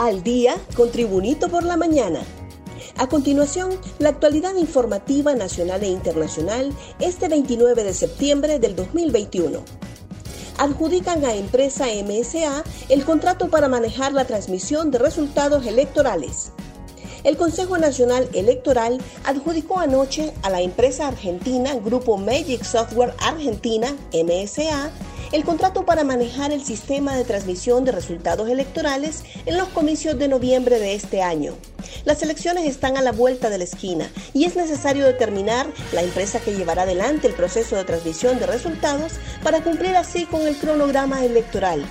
Al día con Tribunito por la mañana. A continuación, la actualidad informativa nacional e internacional este 29 de septiembre del 2021. Adjudican a empresa MSA el contrato para manejar la transmisión de resultados electorales. El Consejo Nacional Electoral adjudicó anoche a la empresa argentina Grupo Magic Software Argentina, MSA, el contrato para manejar el sistema de transmisión de resultados electorales en los comicios de noviembre de este año. Las elecciones están a la vuelta de la esquina y es necesario determinar la empresa que llevará adelante el proceso de transmisión de resultados para cumplir así con el cronograma electoral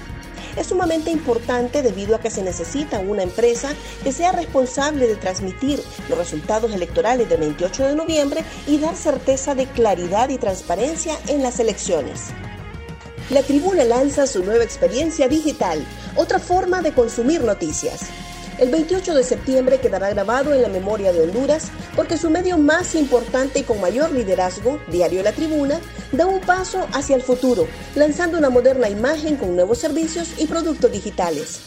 es sumamente importante debido a que se necesita una empresa que sea responsable de transmitir los resultados electorales del 28 de noviembre y dar certeza de claridad y transparencia en las elecciones. La tribuna lanza su nueva experiencia digital, otra forma de consumir noticias. El 28 de septiembre quedará grabado en la memoria de Honduras porque su medio más importante y con mayor liderazgo, Diario La Tribuna, da un paso hacia el futuro, lanzando una moderna imagen con nuevos servicios y productos digitales.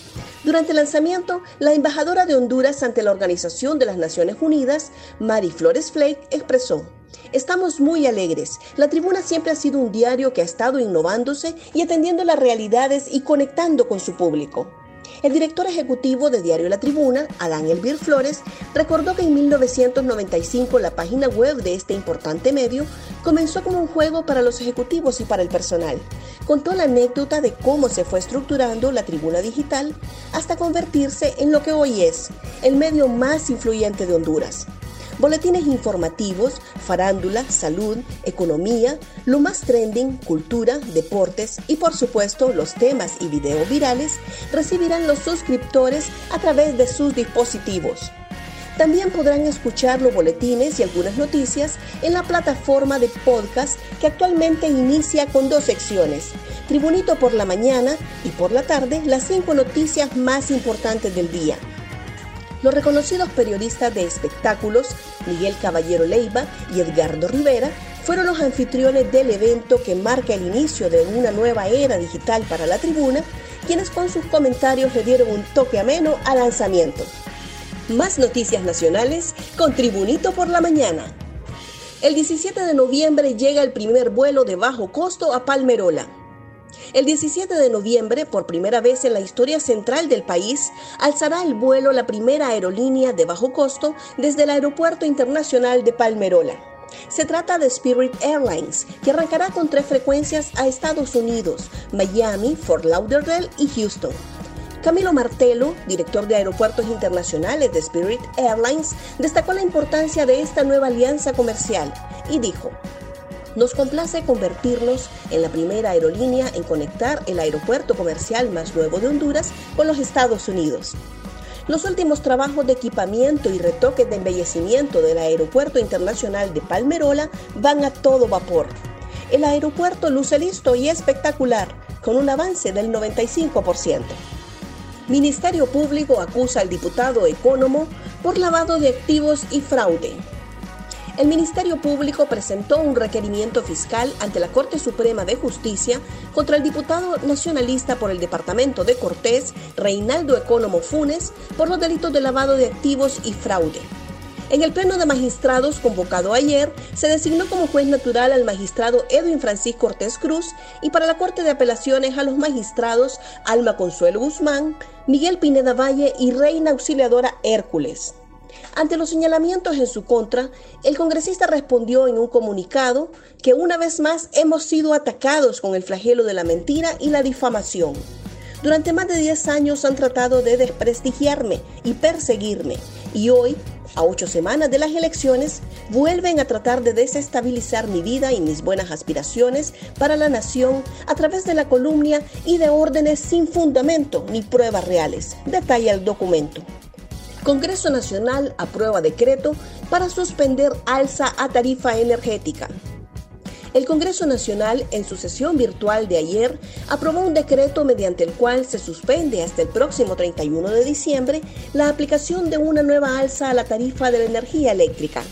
Durante el lanzamiento, la embajadora de Honduras ante la Organización de las Naciones Unidas, Mari Flores Flake, expresó, Estamos muy alegres. La tribuna siempre ha sido un diario que ha estado innovándose y atendiendo las realidades y conectando con su público. El director ejecutivo de Diario La Tribuna, Adán Elvir Flores, recordó que en 1995 la página web de este importante medio comenzó como un juego para los ejecutivos y para el personal. Contó la anécdota de cómo se fue estructurando la tribuna digital hasta convertirse en lo que hoy es, el medio más influyente de Honduras boletines informativos, farándula, salud, economía, lo más trending, cultura, deportes y por supuesto los temas y videos virales recibirán los suscriptores a través de sus dispositivos. También podrán escuchar los boletines y algunas noticias en la plataforma de podcast que actualmente inicia con dos secciones. Tribunito por la mañana y por la tarde las cinco noticias más importantes del día. Los reconocidos periodistas de espectáculos, Miguel Caballero Leiva y Edgardo Rivera, fueron los anfitriones del evento que marca el inicio de una nueva era digital para la tribuna, quienes con sus comentarios le dieron un toque ameno al lanzamiento. Más noticias nacionales con Tribunito por la Mañana. El 17 de noviembre llega el primer vuelo de bajo costo a Palmerola. El 17 de noviembre, por primera vez en la historia central del país, alzará el vuelo la primera aerolínea de bajo costo desde el Aeropuerto Internacional de Palmerola. Se trata de Spirit Airlines, que arrancará con tres frecuencias a Estados Unidos, Miami, Fort Lauderdale y Houston. Camilo Martelo, director de Aeropuertos Internacionales de Spirit Airlines, destacó la importancia de esta nueva alianza comercial y dijo, nos complace convertirnos en la primera aerolínea en conectar el aeropuerto comercial más nuevo de Honduras con los Estados Unidos. Los últimos trabajos de equipamiento y retoques de embellecimiento del Aeropuerto Internacional de Palmerola van a todo vapor. El aeropuerto luce listo y espectacular, con un avance del 95%. Ministerio Público acusa al diputado Ecónomo por lavado de activos y fraude el Ministerio Público presentó un requerimiento fiscal ante la Corte Suprema de Justicia contra el diputado nacionalista por el Departamento de Cortés, Reinaldo Ecónomo Funes, por los delitos de lavado de activos y fraude. En el Pleno de Magistrados convocado ayer, se designó como juez natural al magistrado Edwin Francisco Cortés Cruz y para la Corte de Apelaciones a los magistrados Alma Consuelo Guzmán, Miguel Pineda Valle y Reina Auxiliadora Hércules. Ante los señalamientos en su contra, el congresista respondió en un comunicado que una vez más hemos sido atacados con el flagelo de la mentira y la difamación. Durante más de 10 años han tratado de desprestigiarme y perseguirme y hoy, a ocho semanas de las elecciones, vuelven a tratar de desestabilizar mi vida y mis buenas aspiraciones para la nación a través de la columna y de órdenes sin fundamento ni pruebas reales, detalla el documento. Congreso Nacional aprueba decreto para suspender alza a tarifa energética. El Congreso Nacional, en su sesión virtual de ayer, aprobó un decreto mediante el cual se suspende hasta el próximo 31 de diciembre la aplicación de una nueva alza a la tarifa de la energía eléctrica.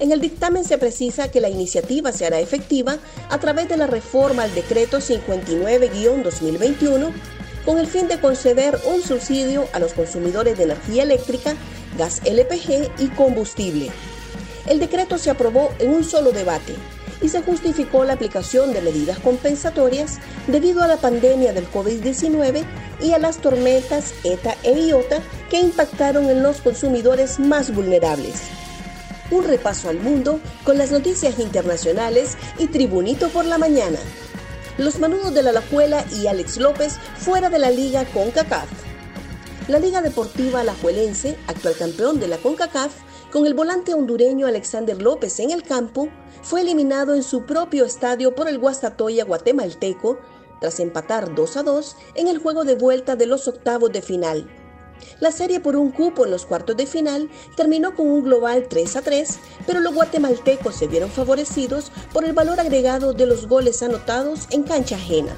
En el dictamen se precisa que la iniciativa se hará efectiva a través de la reforma al decreto 59-2021 con el fin de conceder un subsidio a los consumidores de energía eléctrica, gas LPG y combustible. El decreto se aprobó en un solo debate y se justificó la aplicación de medidas compensatorias debido a la pandemia del COVID-19 y a las tormentas ETA e IOTA que impactaron en los consumidores más vulnerables. Un repaso al mundo con las noticias internacionales y Tribunito por la mañana. Los manudos de la Lajuela y Alex López fuera de la liga CONCACAF. La Liga Deportiva Alajuelense, actual campeón de la CONCACAF, con el volante hondureño Alexander López en el campo, fue eliminado en su propio estadio por el Guastatoya guatemalteco tras empatar 2 a 2 en el juego de vuelta de los octavos de final. La serie por un cupo en los cuartos de final terminó con un global 3 a 3, pero los guatemaltecos se vieron favorecidos por el valor agregado de los goles anotados en cancha ajena.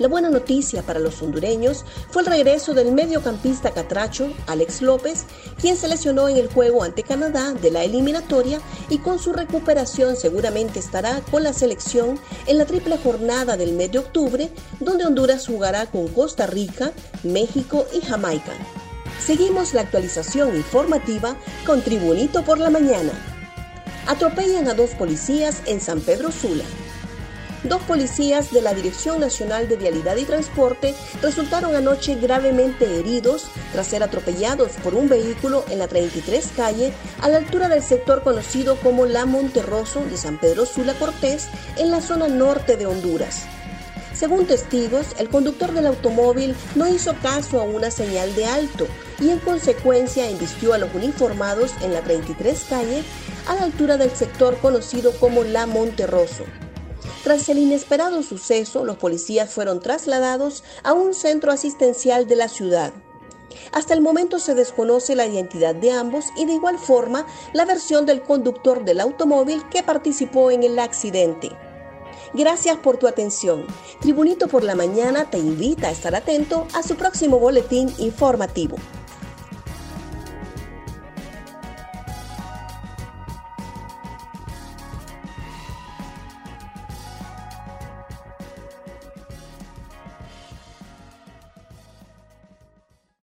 La buena noticia para los hondureños fue el regreso del mediocampista catracho Alex López, quien se lesionó en el juego ante Canadá de la eliminatoria y con su recuperación seguramente estará con la selección en la triple jornada del mes de octubre, donde Honduras jugará con Costa Rica, México y Jamaica. Seguimos la actualización informativa con Tribunito por la mañana. Atropellan a dos policías en San Pedro Sula. Dos policías de la Dirección Nacional de Vialidad y Transporte resultaron anoche gravemente heridos tras ser atropellados por un vehículo en la 33 calle a la altura del sector conocido como La Monterroso de San Pedro Sula Cortés en la zona norte de Honduras. Según testigos, el conductor del automóvil no hizo caso a una señal de alto y en consecuencia embistió a los uniformados en la 33 calle a la altura del sector conocido como La Monterroso. Tras el inesperado suceso, los policías fueron trasladados a un centro asistencial de la ciudad. Hasta el momento se desconoce la identidad de ambos y de igual forma la versión del conductor del automóvil que participó en el accidente. Gracias por tu atención. Tribunito por la Mañana te invita a estar atento a su próximo boletín informativo.